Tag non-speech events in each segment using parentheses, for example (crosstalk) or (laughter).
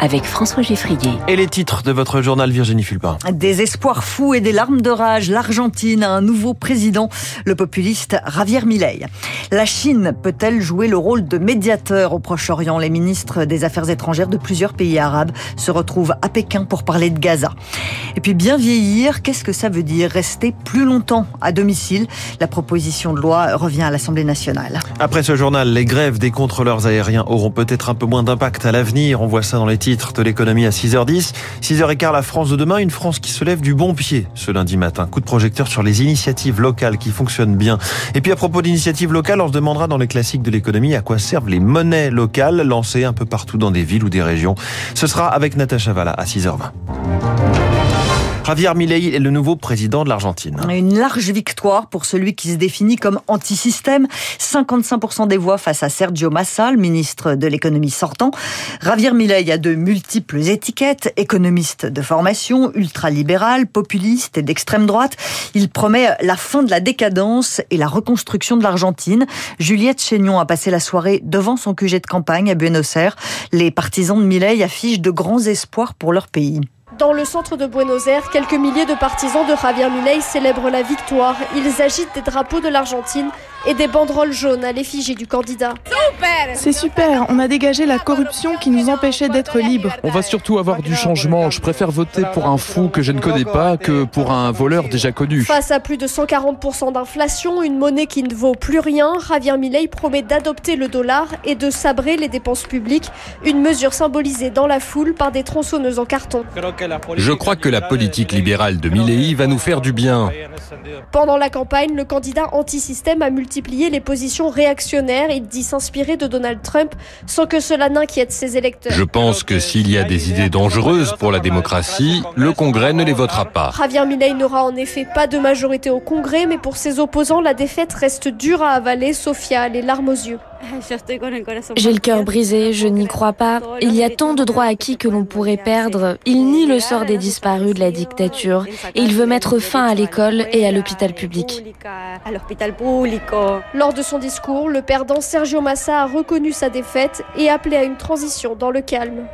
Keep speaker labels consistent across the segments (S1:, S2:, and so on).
S1: avec François Geffrier.
S2: Et les titres de votre journal Virginie Fulpin.
S3: Des espoirs fous et des larmes de rage. L'Argentine a un nouveau président, le populiste Javier Milei. La Chine peut-elle jouer le rôle de médiateur au Proche-Orient? Les ministres des Affaires étrangères de plusieurs pays arabes se retrouvent à Pékin pour parler de Gaza. Et puis bien vieillir, qu'est-ce que ça veut dire? Rester plus longtemps à domicile? La proposition de loi revient à l'Assemblée nationale.
S2: Après ce journal, les grèves des contrôleurs aériens auront peut-être un peu moins d'impact à l'avenir. On voit ça dans les titre de l'économie à 6h10. 6h15, la France de demain, une France qui se lève du bon pied ce lundi matin. Coup de projecteur sur les initiatives locales qui fonctionnent bien. Et puis à propos d'initiatives locales, on se demandera dans les classiques de l'économie à quoi servent les monnaies locales lancées un peu partout dans des villes ou des régions. Ce sera avec Natacha Valla à 6h20. Javier Milei est le nouveau président de l'Argentine.
S3: Une large victoire pour celui qui se définit comme anti-système. 55% des voix face à Sergio Massa, le ministre de l'économie sortant. Javier Milei a de multiples étiquettes, économiste de formation, ultralibéral, populiste et d'extrême droite. Il promet la fin de la décadence et la reconstruction de l'Argentine. Juliette Chénion a passé la soirée devant son QG de campagne à Buenos Aires. Les partisans de Milei affichent de grands espoirs pour leur pays.
S4: Dans le centre de Buenos Aires, quelques milliers de partisans de Javier Milei célèbrent la victoire. Ils agitent des drapeaux de l'Argentine et des banderoles jaunes à l'effigie du candidat.
S5: C'est super, on a dégagé la corruption qui nous empêchait d'être libres.
S6: On va surtout avoir du changement. Je préfère voter pour un fou que je ne connais pas que pour un voleur déjà connu.
S4: Face à plus de 140% d'inflation, une monnaie qui ne vaut plus rien, Javier Milei promet d'adopter le dollar et de sabrer les dépenses publiques, une mesure symbolisée dans la foule par des tronçonneuses en carton.
S6: Je crois que la politique libérale de Milei va nous faire du bien.
S4: Pendant la campagne, le candidat anti-système a multiplié les positions réactionnaires. Il dit s'inspirer de Donald Trump sans que cela n'inquiète ses électeurs.
S6: Je pense que s'il y a des idées dangereuses pour la démocratie, le Congrès ne les votera pas.
S4: Javier Milei n'aura en effet pas de majorité au Congrès, mais pour ses opposants, la défaite reste dure à avaler. Sophia les larmes aux yeux. (laughs)
S7: J'ai le cœur brisé, je n'y crois pas. Il y a tant de droits acquis que l'on pourrait perdre. Il nie le sort des disparus de la dictature et il veut mettre fin à l'école et à l'hôpital public.
S4: Lors de son discours, le perdant Sergio Massa a reconnu sa défaite et appelé à une transition dans le calme.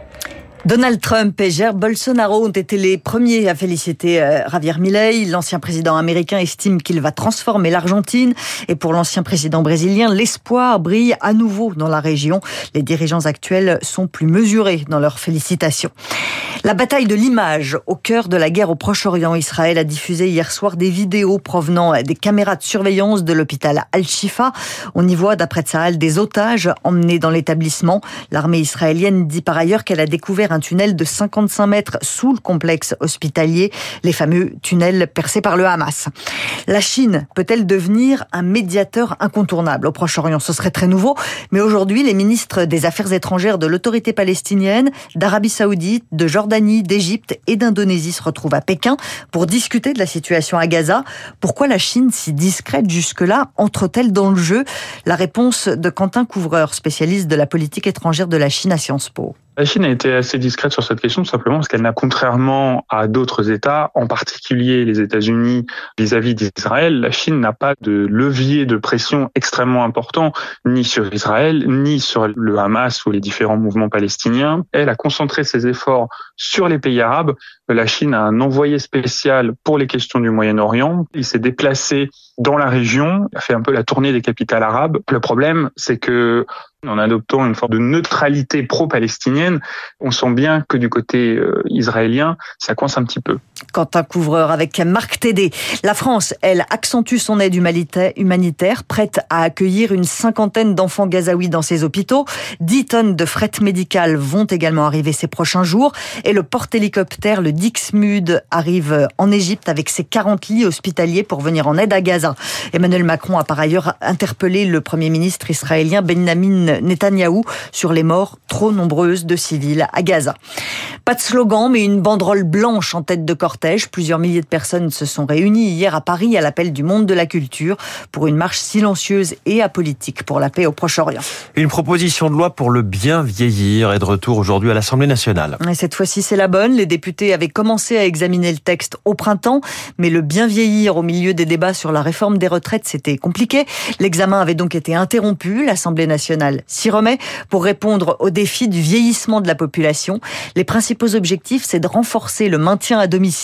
S3: Donald Trump et Jair Bolsonaro ont été les premiers à féliciter euh, Javier Milei. L'ancien président américain estime qu'il va transformer l'Argentine. Et pour l'ancien président brésilien, l'espoir brille à nouveau dans la région. Les dirigeants actuels sont plus mesurés dans leurs félicitations. La bataille de l'image au cœur de la guerre au Proche-Orient. Israël a diffusé hier soir des vidéos provenant des caméras de surveillance de l'hôpital Al-Shifa. On y voit, d'après Tsahal, des otages emmenés dans l'établissement. L'armée israélienne dit par ailleurs qu'elle a découvert un tunnel de 55 mètres sous le complexe hospitalier, les fameux tunnels percés par le Hamas. La Chine peut-elle devenir un médiateur incontournable au Proche-Orient? Ce serait très nouveau, mais aujourd'hui, les ministres des Affaires étrangères de l'autorité palestinienne, d'Arabie saoudite, de Jordanie, d'Égypte et d'Indonésie se retrouvent à Pékin pour discuter de la situation à Gaza. Pourquoi la Chine, si discrète jusque-là, entre-t-elle dans le jeu? La réponse de Quentin Couvreur, spécialiste de la politique étrangère de la Chine à Sciences Po.
S8: La Chine a été assez discrète sur cette question, simplement parce qu'elle n'a, contrairement à d'autres États, en particulier les États-Unis vis-à-vis d'Israël, la Chine n'a pas de levier de pression extrêmement important, ni sur Israël, ni sur le Hamas ou les différents mouvements palestiniens. Elle a concentré ses efforts sur les pays arabes. La Chine a un envoyé spécial pour les questions du Moyen-Orient. Il s'est déplacé dans la région, a fait un peu la tournée des capitales arabes. Le problème, c'est que en adoptant une forme de neutralité pro-palestinienne, on sent bien que du côté euh, israélien, ça coince un petit peu.
S3: Quentin Couvreur avec Marc Tédé. La France, elle, accentue son aide humanitaire, prête à accueillir une cinquantaine d'enfants gazaouis dans ses hôpitaux. Dix tonnes de fret médical vont également arriver ces prochains jours. Et le porte-hélicoptère, le Dixmude, arrive en Égypte avec ses 40 lits hospitaliers pour venir en aide à Gaza. Emmanuel Macron a par ailleurs interpellé le Premier ministre israélien Benjamin Netanyahou sur les morts trop nombreuses de civils à Gaza. Pas de slogan, mais une banderole blanche en tête de cortège cortège. Plusieurs milliers de personnes se sont réunies hier à Paris à l'appel du monde de la culture pour une marche silencieuse et apolitique pour la paix au Proche-Orient.
S2: Une proposition de loi pour le bien vieillir est de retour aujourd'hui à l'Assemblée nationale.
S3: Et cette fois-ci, c'est la bonne. Les députés avaient commencé à examiner le texte au printemps, mais le bien vieillir au milieu des débats sur la réforme des retraites, c'était compliqué. L'examen avait donc été interrompu. L'Assemblée nationale s'y remet pour répondre au défi du vieillissement de la population. Les principaux objectifs, c'est de renforcer le maintien à domicile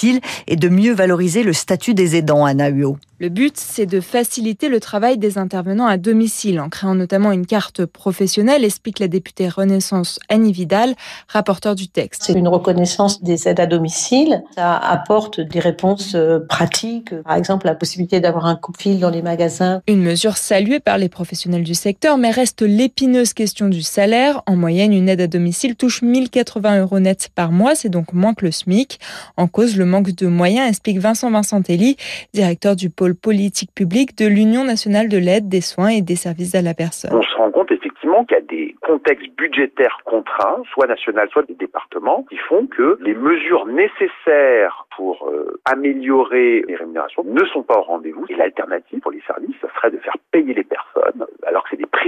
S3: et de mieux valoriser le statut des aidants, Anna Huot.
S5: Le but, c'est de faciliter le travail des intervenants à domicile en créant notamment une carte professionnelle, explique la députée Renaissance Annie Vidal, rapporteur du texte.
S9: C'est une reconnaissance des aides à domicile. Ça apporte des réponses euh, pratiques, par exemple la possibilité d'avoir un coup de fil dans les magasins.
S5: Une mesure saluée par les professionnels du secteur, mais reste l'épineuse question du salaire. En moyenne, une aide à domicile touche 1080 euros net par mois, c'est donc moins que le SMIC. En cause, le manque de moyens, explique Vincent Vincentelli, directeur du pôle politique publique de l'Union nationale de l'aide, des soins et des services à la personne.
S10: On se rend compte effectivement qu'il y a des contextes budgétaires contraints, soit national, soit des départements, qui font que les mesures nécessaires pour euh, améliorer les rémunérations ne sont pas au rendez-vous. Et l'alternative pour les services, ça serait de faire payer les personnes, alors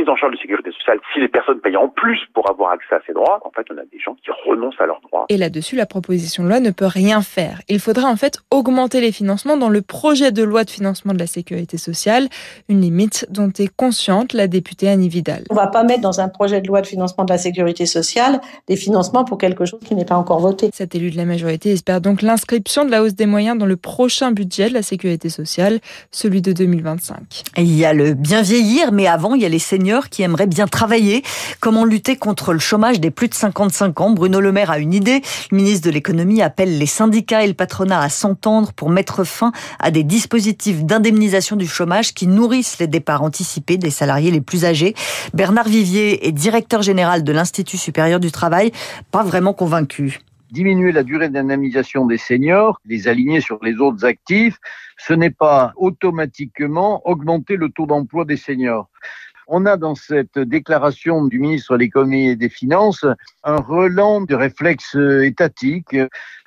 S10: en charge de sécurité sociale. Si les personnes payent en plus pour avoir accès à ces droits, en fait, on a des gens qui renoncent à leurs droits.
S5: Et là-dessus, la proposition de loi ne peut rien faire. Il faudrait en fait augmenter les financements dans le projet de loi de financement de la sécurité sociale, une limite dont est consciente la députée Annie Vidal.
S9: On ne va pas mettre dans un projet de loi de financement de la sécurité sociale des financements pour quelque chose qui n'est pas encore voté.
S5: Cet élu de la majorité espère donc l'inscription de la hausse des moyens dans le prochain budget de la sécurité sociale, celui de 2025.
S3: Et il y a le bien vieillir, mais avant, il y a les seniors qui aimeraient bien travailler. Comment lutter contre le chômage des plus de 55 ans? Bruno Le Maire a une idée. Le ministre de l'économie appelle les syndicats et le patronat à s'entendre pour mettre fin à des dispositifs d'indemnisation du chômage qui nourrissent les départs anticipés des salariés les plus âgés. Bernard Vivier est directeur général de l'Institut supérieur du travail, pas vraiment convaincu
S11: diminuer la durée d'indemnisation des seniors, les aligner sur les autres actifs, ce n'est pas automatiquement augmenter le taux d'emploi des seniors. On a dans cette déclaration du ministre de l'économie et des finances un relan de réflexes étatiques.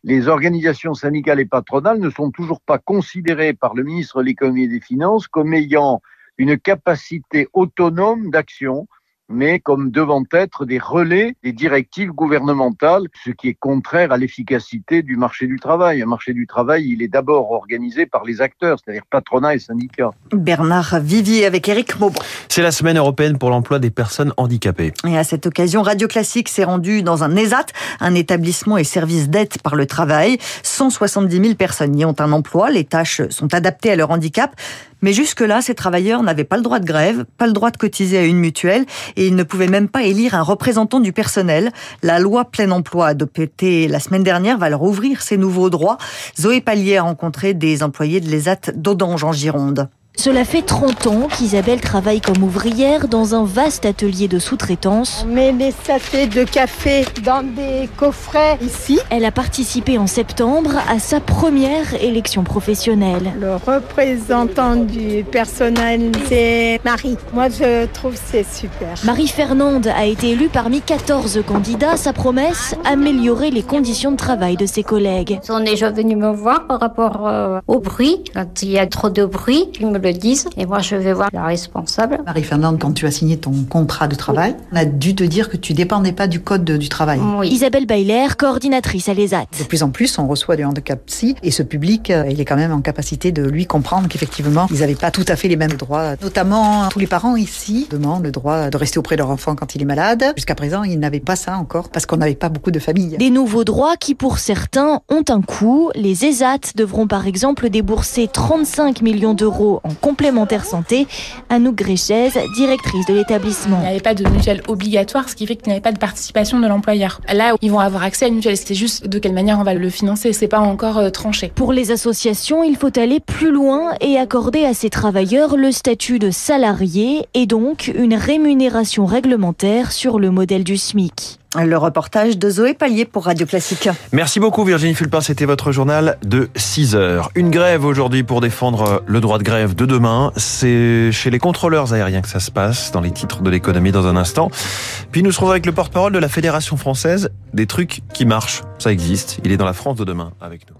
S11: Les organisations syndicales et patronales ne sont toujours pas considérées par le ministre de l'économie et des finances comme ayant une capacité autonome d'action mais comme devant être des relais des directives gouvernementales, ce qui est contraire à l'efficacité du marché du travail. Un marché du travail, il est d'abord organisé par les acteurs, c'est-à-dire patronat et syndicats.
S3: Bernard Vivier avec Eric Maubon.
S2: C'est la semaine européenne pour l'emploi des personnes handicapées.
S3: Et à cette occasion, Radio Classique s'est rendu dans un ESAT, un établissement et service d'aide par le travail. 170 000 personnes y ont un emploi. Les tâches sont adaptées à leur handicap. Mais jusque-là, ces travailleurs n'avaient pas le droit de grève, pas le droit de cotiser à une mutuelle et ils ne pouvaient même pas élire un représentant du personnel. La loi plein emploi adoptée la semaine dernière va leur ouvrir ces nouveaux droits. Zoé Pallier a rencontré des employés de l'ESAT d'Audange en Gironde.
S12: Cela fait 30 ans qu'Isabelle travaille comme ouvrière dans un vaste atelier de sous-traitance.
S13: On met les sachets de café dans des coffrets ici.
S12: Elle a participé en septembre à sa première élection professionnelle.
S13: Le représentant du personnel, c'est Marie. Moi, je trouve c'est super.
S12: Marie-Fernande a été élue parmi 14 candidats. Sa promesse, améliorer les conditions de travail de ses collègues.
S14: Ils sont déjà venus me voir par rapport euh, au bruit. Quand il y a trop de bruit, ils me le disent. Et moi, je vais voir la responsable.
S15: Marie-Fernande, quand tu as signé ton contrat de travail, on a dû te dire que tu dépendais pas du code du travail.
S12: Oui. Isabelle Bailer, coordinatrice à l'ESAT.
S15: De plus en plus, on reçoit du handicap psy et ce public, euh, il est quand même en capacité de lui comprendre qu'effectivement, ils n'avaient pas tout à fait les mêmes droits. Notamment, tous les parents ici demandent le droit de rester auprès de leur enfant quand il est malade. Jusqu'à présent, ils n'avaient pas ça encore parce qu'on n'avait pas beaucoup de familles.
S12: Des nouveaux droits qui, pour certains, ont un coût. Les ESAT devront par exemple débourser 35 millions d'euros en complémentaire santé. Anouk Gréchez, directrice de l'établissement.
S16: Il n'y avait pas de mutuelle obligatoire, ce qui fait qu'il n'y avait pas de participation de l'employeur. Là, ils vont avoir accès à une mutuelle. C'est juste de quelle manière on va le financer. C'est pas encore euh, tranché.
S12: Pour les associations, il faut aller plus loin et accorder à ces travailleurs le statut de salarié et donc une rémunération réglementaire sur le modèle du SMIC.
S3: Le reportage de Zoé Pallier pour Radio Classique.
S2: Merci beaucoup Virginie Fulpin, c'était votre journal de 6 heures. Une grève aujourd'hui pour défendre le droit de grève de demain. C'est chez les contrôleurs aériens que ça se passe, dans les titres de l'économie dans un instant. Puis nous serons avec le porte-parole de la Fédération française des trucs qui marchent. Ça existe, il est dans la France de demain avec nous.